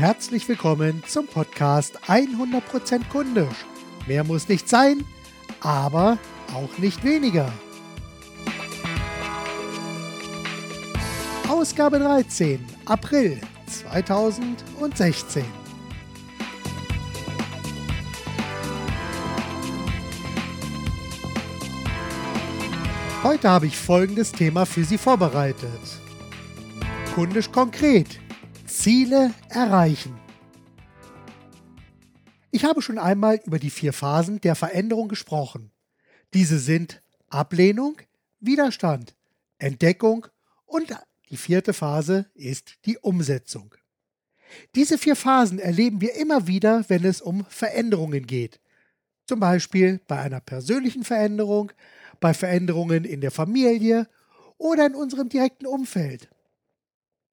herzlich willkommen zum Podcast 100% kundisch. Mehr muss nicht sein, aber auch nicht weniger. Ausgabe 13, April 2016. Heute habe ich folgendes Thema für Sie vorbereitet. Kundisch konkret. Ziele erreichen. Ich habe schon einmal über die vier Phasen der Veränderung gesprochen. Diese sind Ablehnung, Widerstand, Entdeckung und die vierte Phase ist die Umsetzung. Diese vier Phasen erleben wir immer wieder, wenn es um Veränderungen geht. Zum Beispiel bei einer persönlichen Veränderung, bei Veränderungen in der Familie oder in unserem direkten Umfeld.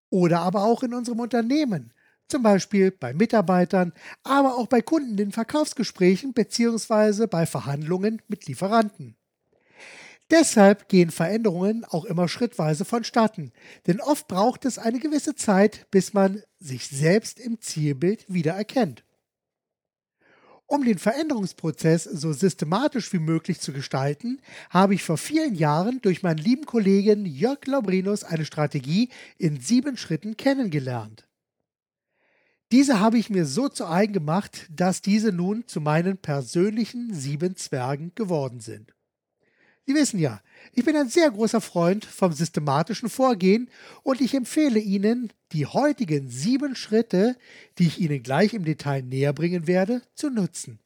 Oder aber auch in unserem Unternehmen, zum Beispiel bei Mitarbeitern, aber auch bei Kunden in Verkaufsgesprächen bzw. bei Verhandlungen mit Lieferanten. Deshalb gehen Veränderungen auch immer schrittweise vonstatten, denn oft braucht es eine gewisse Zeit, bis man sich selbst im Zielbild wiedererkennt. Um den Veränderungsprozess so systematisch wie möglich zu gestalten, habe ich vor vielen Jahren durch meinen lieben Kollegen Jörg Laubrinus eine Strategie in sieben Schritten kennengelernt. Diese habe ich mir so zu eigen gemacht, dass diese nun zu meinen persönlichen sieben Zwergen geworden sind. Sie wissen ja, ich bin ein sehr großer Freund vom systematischen Vorgehen und ich empfehle Ihnen, die heutigen sieben Schritte, die ich Ihnen gleich im Detail näher bringen werde, zu nutzen.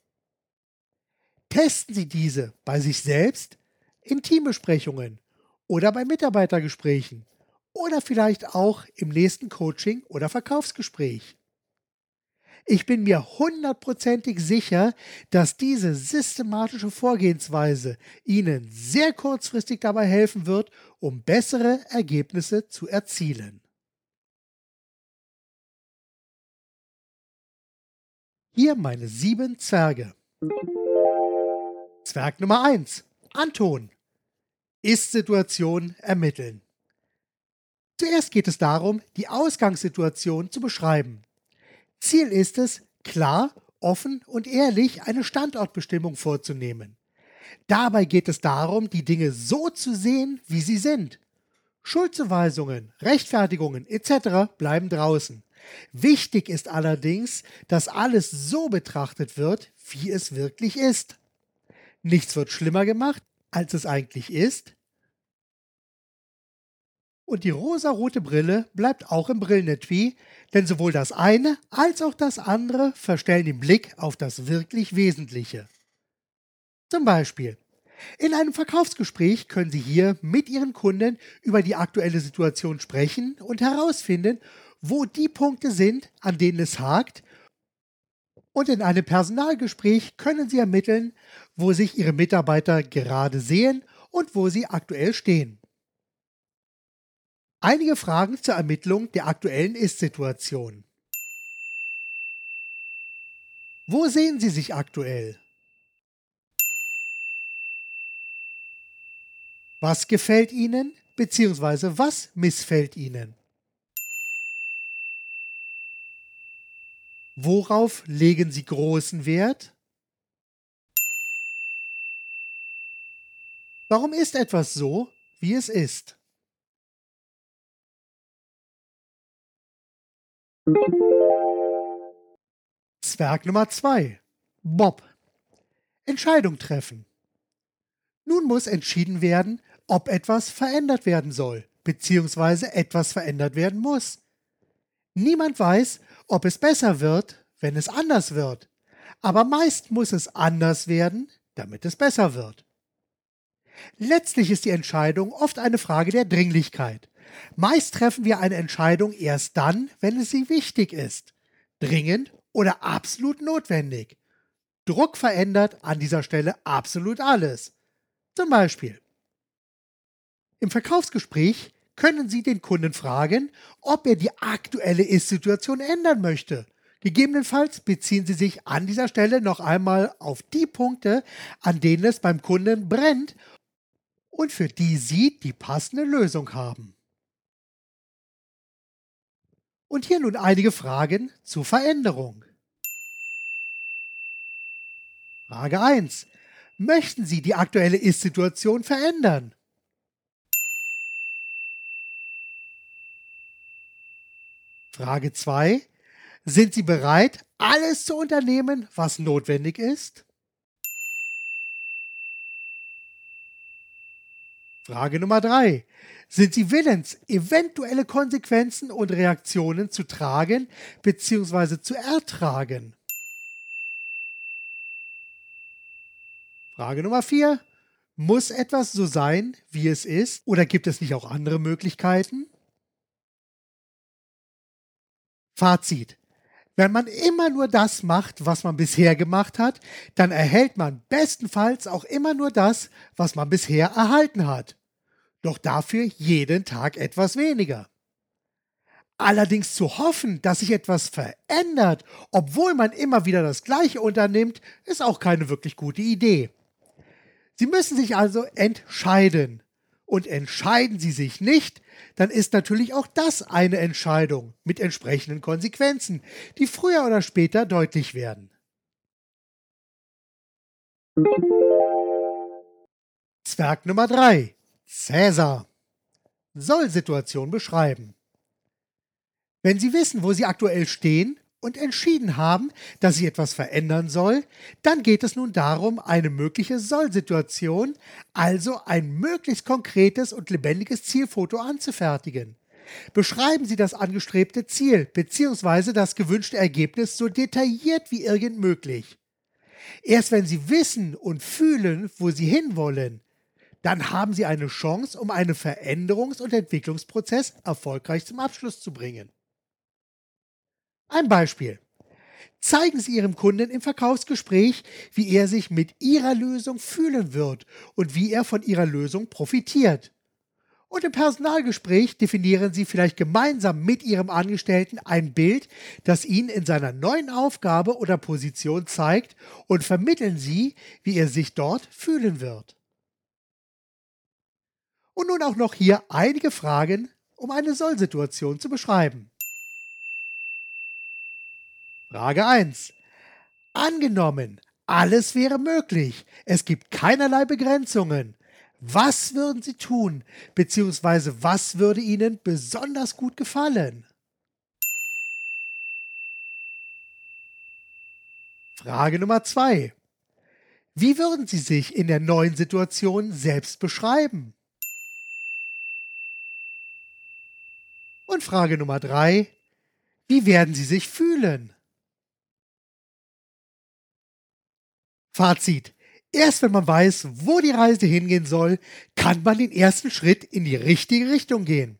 Testen Sie diese bei sich selbst, in Teambesprechungen oder bei Mitarbeitergesprächen oder vielleicht auch im nächsten Coaching oder Verkaufsgespräch. Ich bin mir hundertprozentig sicher, dass diese systematische Vorgehensweise Ihnen sehr kurzfristig dabei helfen wird, um bessere Ergebnisse zu erzielen. Hier meine sieben Zwerge. Zwerg Nummer 1. Anton. Ist-Situation ermitteln. Zuerst geht es darum, die Ausgangssituation zu beschreiben. Ziel ist es, klar, offen und ehrlich eine Standortbestimmung vorzunehmen. Dabei geht es darum, die Dinge so zu sehen, wie sie sind. Schuldzuweisungen, Rechtfertigungen etc. bleiben draußen. Wichtig ist allerdings, dass alles so betrachtet wird, wie es wirklich ist. Nichts wird schlimmer gemacht, als es eigentlich ist. Und die rosarote Brille bleibt auch im Brillenetui, denn sowohl das eine als auch das andere verstellen den Blick auf das wirklich Wesentliche. Zum Beispiel, in einem Verkaufsgespräch können Sie hier mit Ihren Kunden über die aktuelle Situation sprechen und herausfinden, wo die Punkte sind, an denen es hakt. Und in einem Personalgespräch können Sie ermitteln, wo sich Ihre Mitarbeiter gerade sehen und wo sie aktuell stehen. Einige Fragen zur Ermittlung der aktuellen Ist-Situation. Wo sehen Sie sich aktuell? Was gefällt Ihnen bzw. was missfällt Ihnen? Worauf legen Sie großen Wert? Warum ist etwas so, wie es ist? Zwerg Nummer 2. Bob. Entscheidung treffen. Nun muss entschieden werden, ob etwas verändert werden soll, beziehungsweise etwas verändert werden muss. Niemand weiß, ob es besser wird, wenn es anders wird, aber meist muss es anders werden, damit es besser wird. Letztlich ist die Entscheidung oft eine Frage der Dringlichkeit. Meist treffen wir eine Entscheidung erst dann, wenn es sie wichtig ist, dringend oder absolut notwendig. Druck verändert an dieser Stelle absolut alles. Zum Beispiel. Im Verkaufsgespräch können Sie den Kunden fragen, ob er die aktuelle Ist-Situation ändern möchte. Gegebenenfalls beziehen Sie sich an dieser Stelle noch einmal auf die Punkte, an denen es beim Kunden brennt und für die Sie die passende Lösung haben. Und hier nun einige Fragen zur Veränderung. Frage 1. Möchten Sie die aktuelle Ist-Situation verändern? Frage 2. Sind Sie bereit, alles zu unternehmen, was notwendig ist? Frage Nummer 3. Sind Sie willens, eventuelle Konsequenzen und Reaktionen zu tragen bzw. zu ertragen? Frage Nummer 4. Muss etwas so sein, wie es ist, oder gibt es nicht auch andere Möglichkeiten? Fazit. Wenn man immer nur das macht, was man bisher gemacht hat, dann erhält man bestenfalls auch immer nur das, was man bisher erhalten hat. Doch dafür jeden Tag etwas weniger. Allerdings zu hoffen, dass sich etwas verändert, obwohl man immer wieder das Gleiche unternimmt, ist auch keine wirklich gute Idee. Sie müssen sich also entscheiden. Und entscheiden Sie sich nicht, dann ist natürlich auch das eine Entscheidung mit entsprechenden Konsequenzen, die früher oder später deutlich werden. Zwerg Nummer 3. Cäsar. Soll-Situation beschreiben. Wenn Sie wissen, wo Sie aktuell stehen und entschieden haben, dass sich etwas verändern soll, dann geht es nun darum, eine mögliche Soll-Situation, also ein möglichst konkretes und lebendiges Zielfoto anzufertigen. Beschreiben Sie das angestrebte Ziel bzw. das gewünschte Ergebnis so detailliert wie irgend möglich. Erst wenn Sie wissen und fühlen, wo Sie hinwollen, dann haben Sie eine Chance, um einen Veränderungs- und Entwicklungsprozess erfolgreich zum Abschluss zu bringen. Ein Beispiel. Zeigen Sie Ihrem Kunden im Verkaufsgespräch, wie er sich mit Ihrer Lösung fühlen wird und wie er von Ihrer Lösung profitiert. Und im Personalgespräch definieren Sie vielleicht gemeinsam mit Ihrem Angestellten ein Bild, das ihn in seiner neuen Aufgabe oder Position zeigt und vermitteln Sie, wie er sich dort fühlen wird. Und nun auch noch hier einige Fragen, um eine Soll-Situation zu beschreiben. Frage 1. Angenommen, alles wäre möglich. Es gibt keinerlei Begrenzungen. Was würden Sie tun, beziehungsweise was würde Ihnen besonders gut gefallen? Frage Nummer 2. Wie würden Sie sich in der neuen Situation selbst beschreiben? Und Frage Nummer 3. Wie werden Sie sich fühlen? Fazit. Erst wenn man weiß, wo die Reise hingehen soll, kann man den ersten Schritt in die richtige Richtung gehen.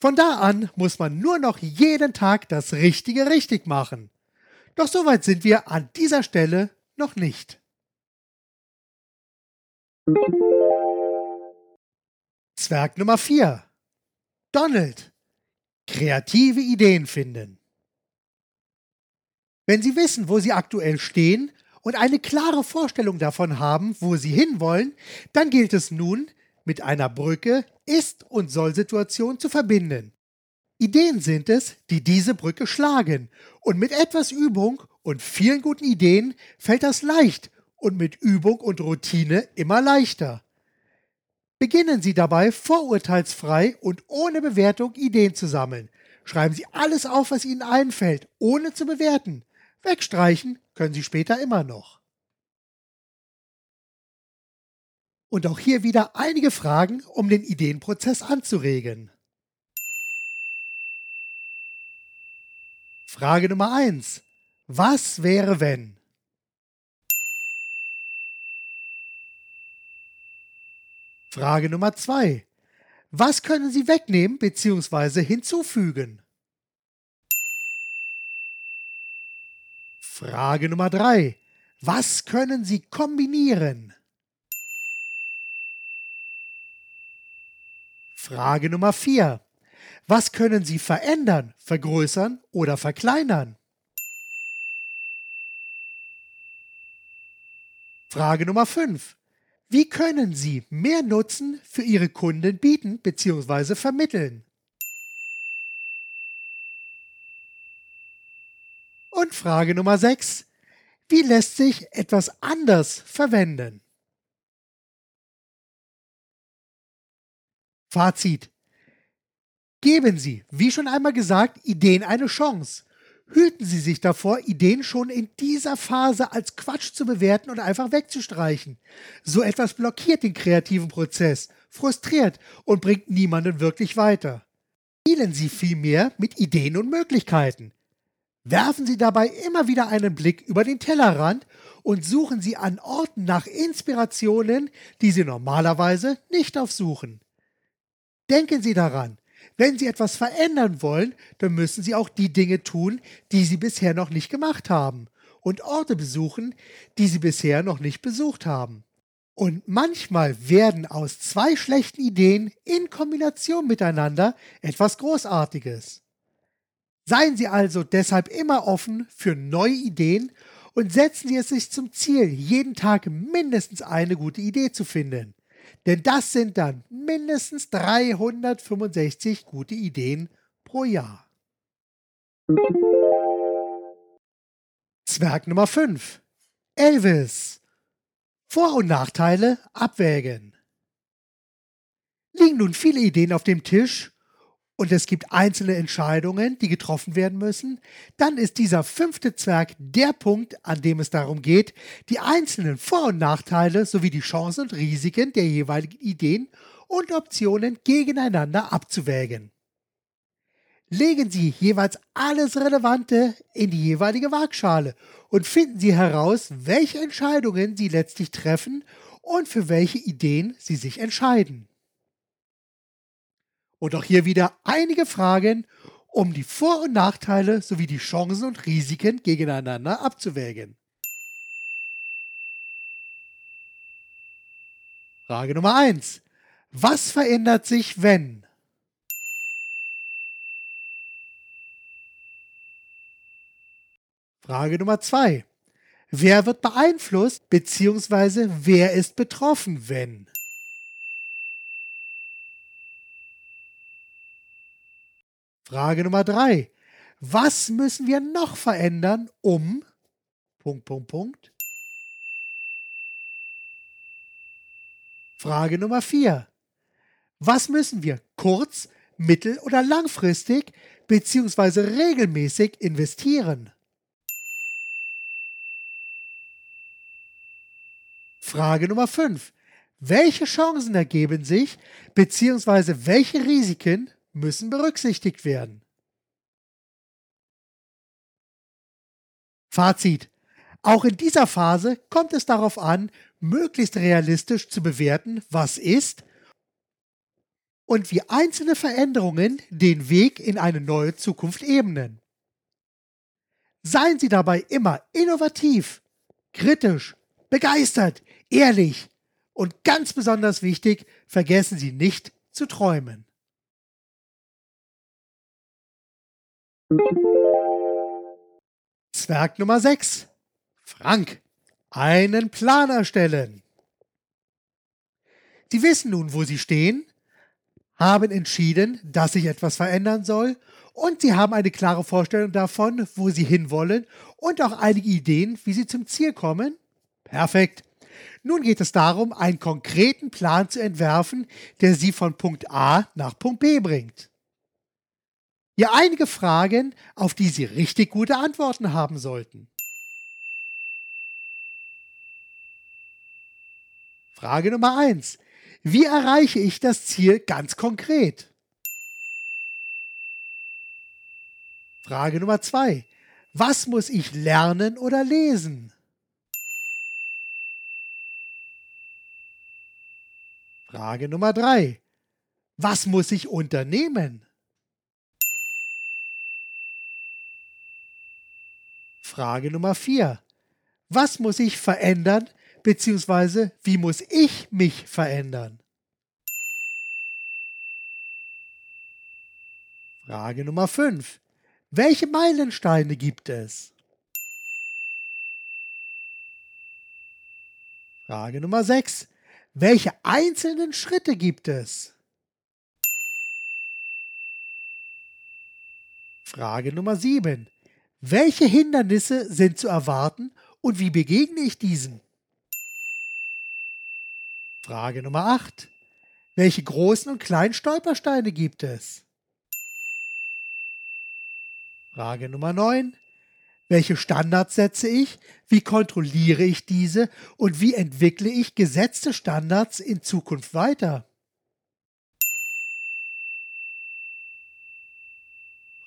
Von da an muss man nur noch jeden Tag das Richtige richtig machen. Doch soweit sind wir an dieser Stelle noch nicht. Zwerg Nummer 4. Donald. Kreative Ideen finden. Wenn Sie wissen, wo Sie aktuell stehen und eine klare Vorstellung davon haben, wo sie hinwollen, dann gilt es nun, mit einer Brücke Ist- und Soll-Situation zu verbinden. Ideen sind es, die diese Brücke schlagen, und mit etwas Übung und vielen guten Ideen fällt das leicht und mit Übung und Routine immer leichter. Beginnen Sie dabei vorurteilsfrei und ohne Bewertung Ideen zu sammeln. Schreiben Sie alles auf, was Ihnen einfällt, ohne zu bewerten. Wegstreichen können Sie später immer noch. Und auch hier wieder einige Fragen, um den Ideenprozess anzuregen. Frage Nummer 1. Was wäre wenn? Frage Nummer 2. Was können Sie wegnehmen bzw. hinzufügen? Frage Nummer 3. Was können Sie kombinieren? Frage Nummer 4. Was können Sie verändern, vergrößern oder verkleinern? Frage Nummer 5. Wie können Sie mehr Nutzen für Ihre Kunden bieten bzw. vermitteln? Und Frage Nummer 6. Wie lässt sich etwas anders verwenden? Fazit. Geben Sie, wie schon einmal gesagt, Ideen eine Chance. Hüten Sie sich davor, Ideen schon in dieser Phase als Quatsch zu bewerten und einfach wegzustreichen. So etwas blockiert den kreativen Prozess, frustriert und bringt niemanden wirklich weiter. Spielen Sie vielmehr mit Ideen und Möglichkeiten. Werfen Sie dabei immer wieder einen Blick über den Tellerrand und suchen Sie an Orten nach Inspirationen, die Sie normalerweise nicht aufsuchen. Denken Sie daran, wenn Sie etwas verändern wollen, dann müssen Sie auch die Dinge tun, die Sie bisher noch nicht gemacht haben und Orte besuchen, die Sie bisher noch nicht besucht haben. Und manchmal werden aus zwei schlechten Ideen in Kombination miteinander etwas Großartiges. Seien Sie also deshalb immer offen für neue Ideen und setzen Sie es sich zum Ziel, jeden Tag mindestens eine gute Idee zu finden. Denn das sind dann mindestens 365 gute Ideen pro Jahr. Zwerg Nummer 5. Elvis. Vor- und Nachteile abwägen. Liegen nun viele Ideen auf dem Tisch und es gibt einzelne Entscheidungen, die getroffen werden müssen, dann ist dieser fünfte Zwerg der Punkt, an dem es darum geht, die einzelnen Vor- und Nachteile sowie die Chancen und Risiken der jeweiligen Ideen und Optionen gegeneinander abzuwägen. Legen Sie jeweils alles Relevante in die jeweilige Waagschale und finden Sie heraus, welche Entscheidungen Sie letztlich treffen und für welche Ideen Sie sich entscheiden. Und auch hier wieder einige Fragen, um die Vor- und Nachteile sowie die Chancen und Risiken gegeneinander abzuwägen. Frage Nummer 1. Was verändert sich, wenn? Frage Nummer 2. Wer wird beeinflusst bzw. wer ist betroffen, wenn? Frage Nummer drei. Was müssen wir noch verändern, um Punkt, Punkt, Punkt. Frage Nummer vier. Was müssen wir kurz-, mittel- oder langfristig bzw. regelmäßig investieren? Frage Nummer 5. Welche Chancen ergeben sich bzw. welche Risiken müssen berücksichtigt werden. Fazit. Auch in dieser Phase kommt es darauf an, möglichst realistisch zu bewerten, was ist und wie einzelne Veränderungen den Weg in eine neue Zukunft ebnen. Seien Sie dabei immer innovativ, kritisch, begeistert, ehrlich und ganz besonders wichtig, vergessen Sie nicht zu träumen. Zwerg Nummer 6. Frank. Einen Plan erstellen. Sie wissen nun, wo Sie stehen, haben entschieden, dass sich etwas verändern soll und Sie haben eine klare Vorstellung davon, wo Sie hinwollen und auch einige Ideen, wie Sie zum Ziel kommen. Perfekt. Nun geht es darum, einen konkreten Plan zu entwerfen, der Sie von Punkt A nach Punkt B bringt. Hier einige Fragen, auf die Sie richtig gute Antworten haben sollten. Frage Nummer 1. Wie erreiche ich das Ziel ganz konkret? Frage Nummer 2. Was muss ich lernen oder lesen? Frage Nummer 3. Was muss ich unternehmen? Frage Nummer 4. Was muss ich verändern, beziehungsweise wie muss ich mich verändern? Frage Nummer 5. Welche Meilensteine gibt es? Frage Nummer 6. Welche einzelnen Schritte gibt es? Frage Nummer 7. Welche Hindernisse sind zu erwarten und wie begegne ich diesen? Frage Nummer 8. Welche großen und kleinen Stolpersteine gibt es? Frage Nummer 9. Welche Standards setze ich? Wie kontrolliere ich diese? Und wie entwickle ich gesetzte Standards in Zukunft weiter?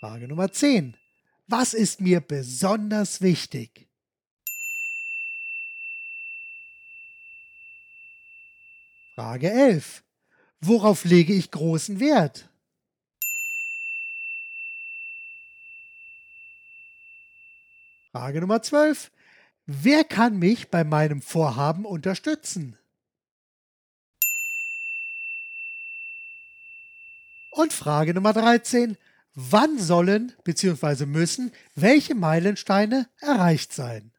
Frage Nummer 10. Was ist mir besonders wichtig? Frage 11. Worauf lege ich großen Wert? Frage Nummer 12. Wer kann mich bei meinem Vorhaben unterstützen? Und Frage Nummer 13. Wann sollen bzw. müssen welche Meilensteine erreicht sein?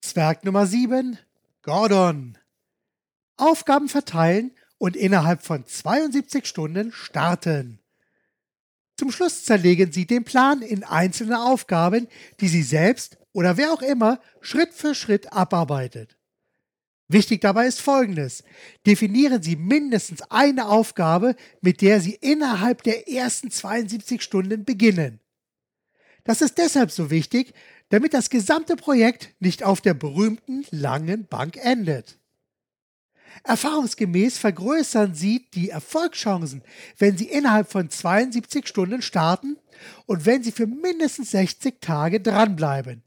Zwerg Nummer 7. Gordon. Aufgaben verteilen und innerhalb von 72 Stunden starten. Zum Schluss zerlegen Sie den Plan in einzelne Aufgaben, die Sie selbst oder wer auch immer Schritt für Schritt abarbeitet. Wichtig dabei ist Folgendes. Definieren Sie mindestens eine Aufgabe, mit der Sie innerhalb der ersten 72 Stunden beginnen. Das ist deshalb so wichtig, damit das gesamte Projekt nicht auf der berühmten langen Bank endet. Erfahrungsgemäß vergrößern Sie die Erfolgschancen, wenn Sie innerhalb von 72 Stunden starten und wenn Sie für mindestens 60 Tage dranbleiben.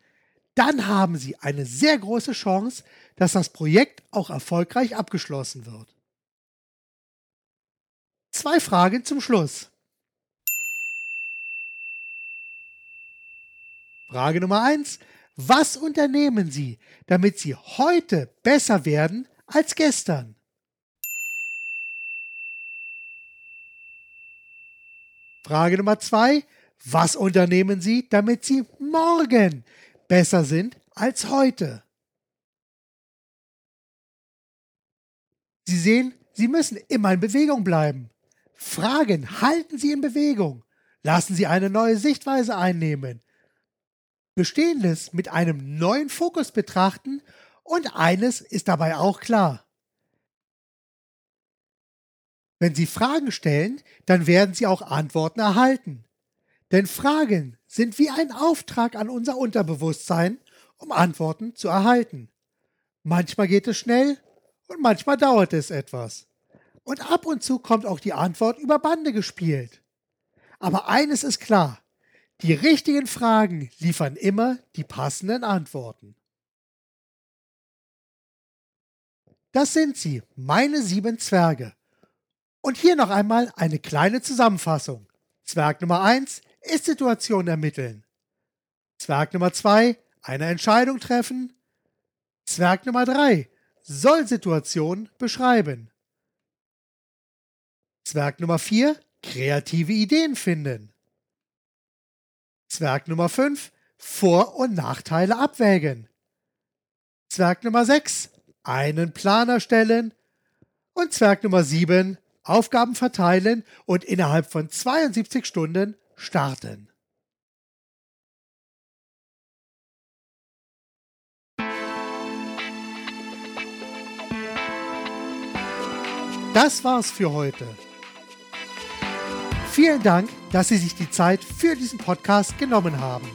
Dann haben Sie eine sehr große Chance, dass das Projekt auch erfolgreich abgeschlossen wird. Zwei Fragen zum Schluss. Frage Nummer eins: Was unternehmen Sie, damit Sie heute besser werden als gestern. Frage Nummer zwei. Was unternehmen Sie, damit Sie morgen besser sind als heute? Sie sehen, Sie müssen immer in Bewegung bleiben. Fragen halten Sie in Bewegung. Lassen Sie eine neue Sichtweise einnehmen. Bestehendes mit einem neuen Fokus betrachten und eines ist dabei auch klar. Wenn Sie Fragen stellen, dann werden Sie auch Antworten erhalten. Denn Fragen sind wie ein Auftrag an unser Unterbewusstsein, um Antworten zu erhalten. Manchmal geht es schnell und manchmal dauert es etwas. Und ab und zu kommt auch die Antwort über Bande gespielt. Aber eines ist klar, die richtigen Fragen liefern immer die passenden Antworten. Das sind sie, meine sieben Zwerge. Und hier noch einmal eine kleine Zusammenfassung. Zwerg Nummer 1 ist Situation ermitteln. Zwerg Nummer 2 eine Entscheidung treffen. Zwerg Nummer 3 soll Situation beschreiben. Zwerg Nummer 4 kreative Ideen finden. Zwerg Nummer 5 Vor- und Nachteile abwägen. Zwerg Nummer 6 einen Plan erstellen und Zwerg Nummer 7 Aufgaben verteilen und innerhalb von 72 Stunden starten. Das war's für heute. Vielen Dank, dass Sie sich die Zeit für diesen Podcast genommen haben.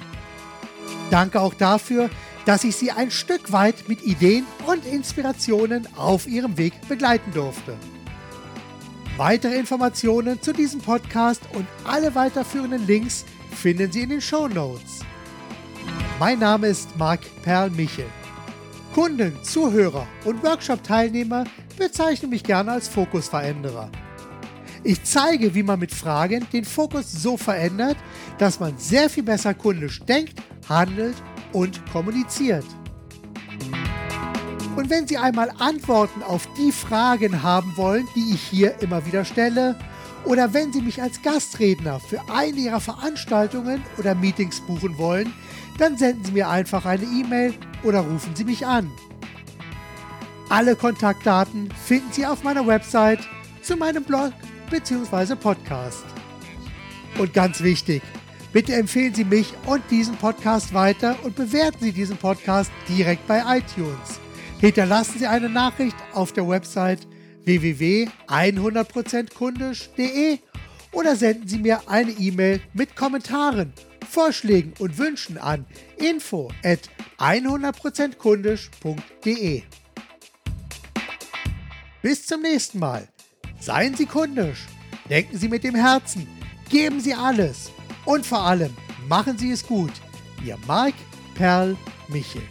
Danke auch dafür, dass ich Sie ein Stück weit mit Ideen und Inspirationen auf Ihrem Weg begleiten durfte. Weitere Informationen zu diesem Podcast und alle weiterführenden Links finden Sie in den Show Notes. Mein Name ist Marc Perl-Michel. Kunden, Zuhörer und Workshop-Teilnehmer bezeichnen mich gerne als Fokusveränderer. Ich zeige, wie man mit Fragen den Fokus so verändert, dass man sehr viel besser kundisch denkt, handelt und kommuniziert. Und wenn Sie einmal Antworten auf die Fragen haben wollen, die ich hier immer wieder stelle, oder wenn Sie mich als Gastredner für eine Ihrer Veranstaltungen oder Meetings buchen wollen, dann senden Sie mir einfach eine E-Mail oder rufen Sie mich an. Alle Kontaktdaten finden Sie auf meiner Website, zu meinem Blog bzw. Podcast. Und ganz wichtig, bitte empfehlen Sie mich und diesen Podcast weiter und bewerten Sie diesen Podcast direkt bei iTunes. Hinterlassen Sie eine Nachricht auf der Website www.100%kundisch.de oder senden Sie mir eine E-Mail mit Kommentaren, Vorschlägen und Wünschen an info at 100%kundisch.de. Bis zum nächsten Mal. Seien Sie kundisch, denken Sie mit dem Herzen, geben Sie alles und vor allem machen Sie es gut. Ihr Marc Perl Michel.